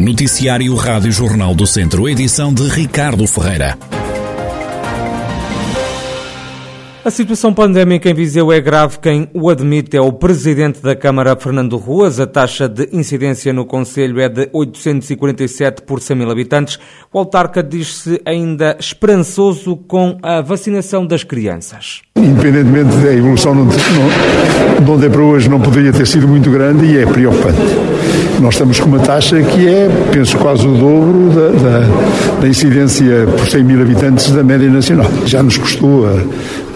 Noticiário Rádio Jornal do Centro, edição de Ricardo Ferreira. A situação pandémica em Viseu é grave. Quem o admite é o presidente da Câmara, Fernando Ruas. A taxa de incidência no Conselho é de 847 por 100 mil habitantes. O autarca diz-se ainda esperançoso com a vacinação das crianças. Independentemente da evolução de onde é para hoje, não poderia ter sido muito grande e é preocupante. Nós estamos com uma taxa que é, penso, quase o dobro da, da, da incidência por 100 mil habitantes da média nacional. Já nos custou a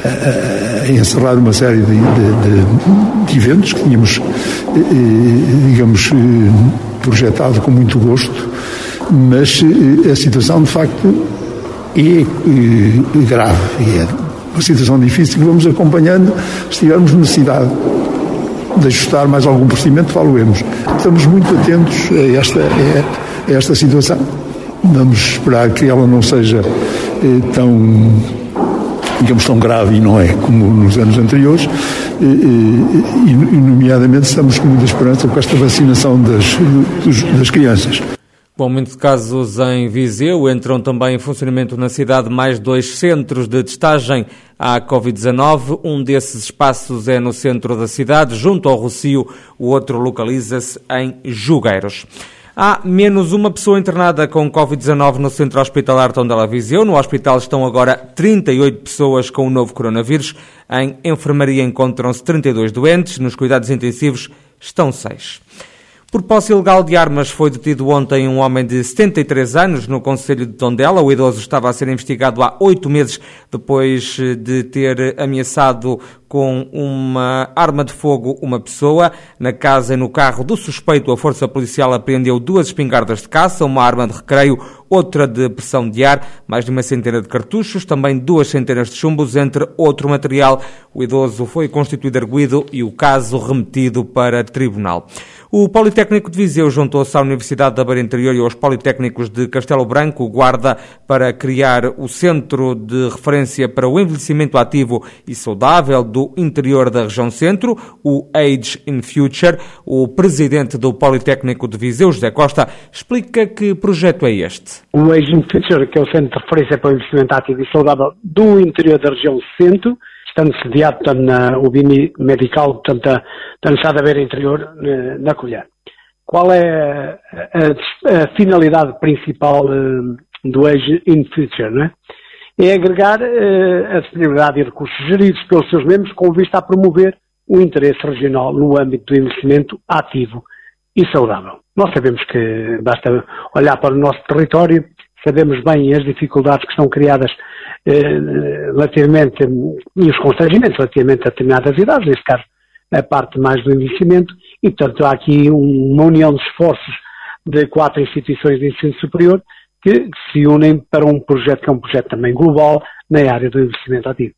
a, encerrar uma série de, de, de, de eventos que tínhamos, eh, eh, digamos, eh, projetado com muito gosto, mas a situação de facto é grave e é uma situação difícil que vamos acompanhando se tivermos necessidade de ajustar mais algum procedimento, falo-emos. Estamos muito atentos a esta, a esta situação. Vamos esperar que ela não seja tão digamos, tão grave e não é como nos anos anteriores, e, e, e nomeadamente estamos com muita esperança com esta vacinação das, das crianças. Com aumento de casos em Viseu, entram também em funcionamento na cidade mais dois centros de testagem à Covid-19. Um desses espaços é no centro da cidade, junto ao Rocio, o outro localiza-se em Jugueiros. Há menos uma pessoa internada com Covid-19 no Centro Hospitalar Tondela Viseu. No hospital estão agora 38 pessoas com o novo coronavírus. Em enfermaria encontram-se 32 doentes. Nos cuidados intensivos estão 6. Por posse ilegal de armas foi detido ontem um homem de 73 anos no Conselho de Tondela. O idoso estava a ser investigado há oito meses depois de ter ameaçado com uma arma de fogo uma pessoa. Na casa e no carro do suspeito, a força policial apreendeu duas espingardas de caça, uma arma de recreio, outra de pressão de ar, mais de uma centena de cartuchos, também duas centenas de chumbos, entre outro material. O idoso foi constituído arguído e o caso remetido para tribunal. O Politécnico de Viseu juntou-se à Universidade da Beira Interior e aos Politécnicos de Castelo Branco, Guarda, para criar o Centro de Referência para o Envelhecimento Ativo e Saudável do interior da região centro, o Age in Future. O presidente do Politécnico de Viseu, José Costa, explica que projeto é este. O Age in Future, que é o Centro de Referência para o Investimento Ativo e Saudável do interior da região centro, estando sediado portanto, na UBIMI Medical, portanto, da Universidade da Beira Interior, na Colher. Qual é a, a, a finalidade principal uh, do Age in Future, não é? é agregar uh, a disponibilidade de recursos geridos pelos seus membros com vista a promover o interesse regional no âmbito do investimento ativo e saudável. Nós sabemos que basta olhar para o nosso território, sabemos bem as dificuldades que estão criadas eh, relativamente, e os constrangimentos relativamente a determinadas idades, neste caso a parte mais do investimento, e portanto há aqui uma união de esforços de quatro instituições de ensino superior que se unem para um projeto que é um projeto também global na área do investimento ativo.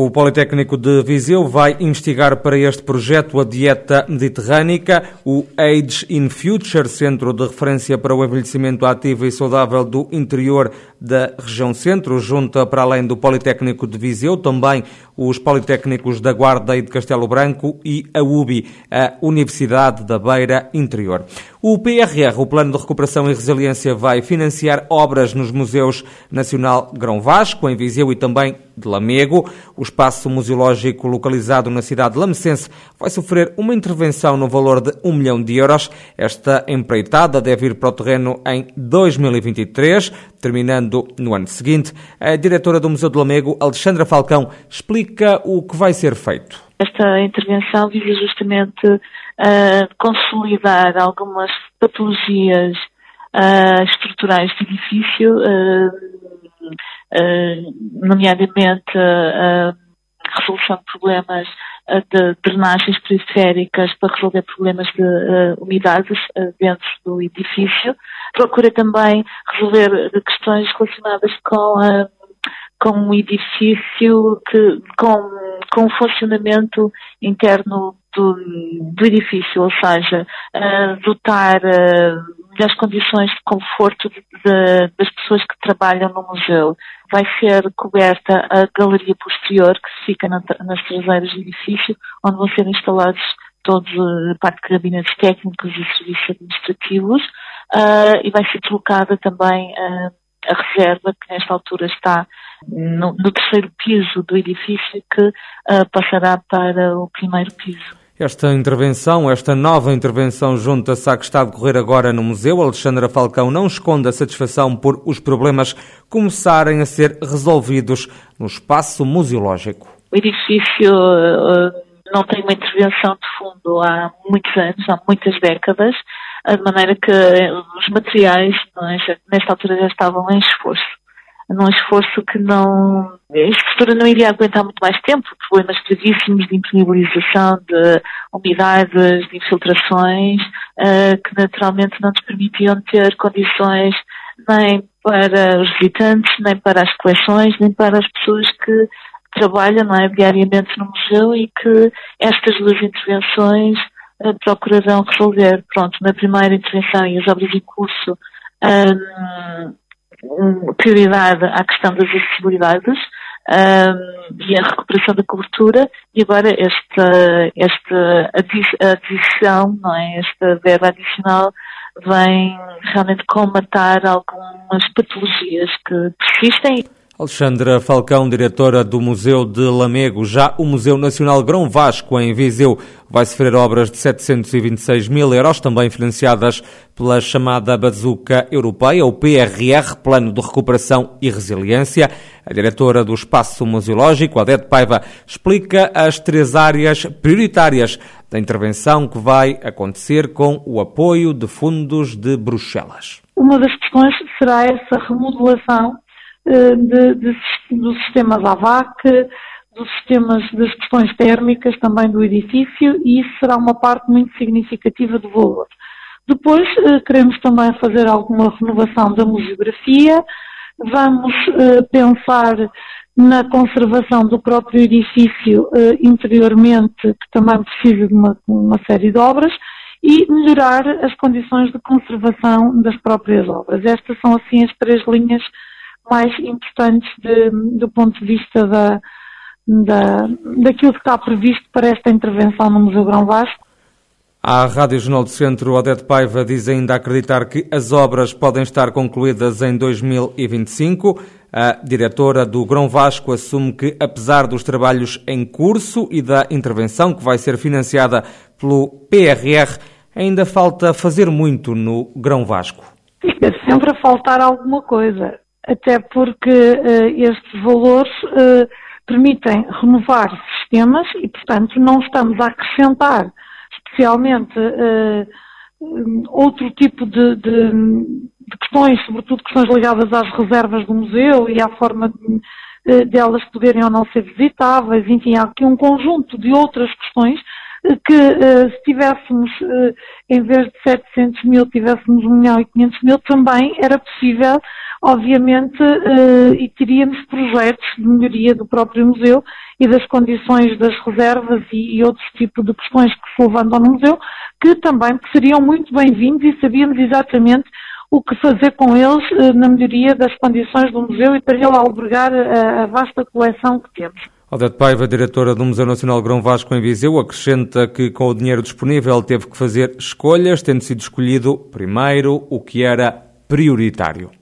O Politécnico de Viseu vai investigar para este projeto a dieta mediterrânica, o Age in Future, centro de referência para o envelhecimento ativo e saudável do interior da região centro, junta para além do Politécnico de Viseu também os Politécnicos da Guarda e de Castelo Branco e a UBI, a Universidade da Beira Interior. O PRR, o Plano de Recuperação e Resiliência, vai financiar obras nos Museus Nacional Grão Vasco, em Viseu e também de Lamego. O espaço museológico localizado na cidade de Lamecense vai sofrer uma intervenção no valor de um milhão de euros. Esta empreitada deve ir para o terreno em 2023, terminando no ano seguinte. A diretora do Museu de Lamego, Alexandra Falcão, explica o que vai ser feito. Esta intervenção visa justamente uh, consolidar algumas patologias uh, estruturais do edifício, uh, nomeadamente a resolução de problemas de drenagens periféricas para resolver problemas de umidades dentro do edifício. Procura também resolver questões relacionadas com com um edifício que, com, com o funcionamento interno do, do edifício, ou seja, uh, dotar uh, melhores condições de conforto de, das pessoas que trabalham no museu. Vai ser coberta a galeria posterior que fica na, nas traseiras do edifício, onde vão ser instalados todos a parte de gabinetes técnicos e serviços administrativos. uh, e vai ser deslocada também uh, a reserva, que nesta altura está no, no terceiro piso do edifício, que uh, passará para o primeiro piso. Esta intervenção, esta nova intervenção junta-se à que está a decorrer agora no museu. Alexandra Falcão não esconde a satisfação por os problemas começarem a ser resolvidos no espaço museológico. O edifício uh, não tem uma intervenção de fundo há muitos anos, há muitas décadas, de maneira que os materiais é, nesta altura já estavam em esforço num esforço que não. A estrutura não iria aguentar muito mais tempo, problemas gravíssimos de impermeabilização, de umidades, de infiltrações, uh, que naturalmente não nos permitiam ter condições nem para os visitantes, nem para as coleções, nem para as pessoas que trabalham é, diariamente no museu e que estas duas intervenções uh, procurarão resolver. Pronto, na primeira intervenção e as obras em curso. Um, prioridade à questão das acessibilidades um, e a recuperação da cobertura e agora esta, esta adição, não é? esta verba adicional vem realmente comatar algumas patologias que persistem. Alexandra Falcão, diretora do Museu de Lamego. Já o Museu Nacional Grão Vasco, em Viseu, vai sofrer obras de 726 mil euros, também financiadas pela chamada Bazuca Europeia, o PRR, Plano de Recuperação e Resiliência. A diretora do Espaço Museológico, Adete Paiva, explica as três áreas prioritárias da intervenção que vai acontecer com o apoio de fundos de Bruxelas. Uma das questões será essa remodelação de, de, dos sistemas AVAC, dos sistemas das questões térmicas também do edifício e isso será uma parte muito significativa do valor. Depois eh, queremos também fazer alguma renovação da museografia, vamos eh, pensar na conservação do próprio edifício interiormente, que também precisa de uma, uma série de obras, e melhorar as condições de conservação das próprias obras. Estas são assim as três linhas mais importantes de, do ponto de vista da, da, daquilo que está previsto para esta intervenção no Museu Grão Vasco. À Rádio Jornal do Centro, Odete Paiva diz ainda acreditar que as obras podem estar concluídas em 2025. A diretora do Grão Vasco assume que, apesar dos trabalhos em curso e da intervenção que vai ser financiada pelo PRR, ainda falta fazer muito no Grão Vasco. Fica sempre a faltar alguma coisa até porque uh, estes valores uh, permitem renovar sistemas e, portanto, não estamos a acrescentar especialmente uh, outro tipo de, de, de, questões, sobretudo questões ligadas às reservas do museu e à forma de, delas poderem ou não ser visitáveis, enfim, há aqui um conjunto de outras questões que se tivéssemos, em vez de 700 mil, tivéssemos 1 milhão e 500 mil, também era possível obviamente, uh, e teríamos projetos de melhoria do próprio museu e das condições das reservas e, outros tipos de questões que se levantam no museu, que também seriam muito bem-vindos e sabíamos exatamente o que fazer com eles na melhoria das condições do museu e para ele albergar a vasta coleção que temos. Odete Paiva, diretora do Museu Nacional Grão Vasco em Viseu, acrescenta que com o dinheiro disponível teve que fazer escolhas, tendo sido escolhido primeiro o que era prioritário.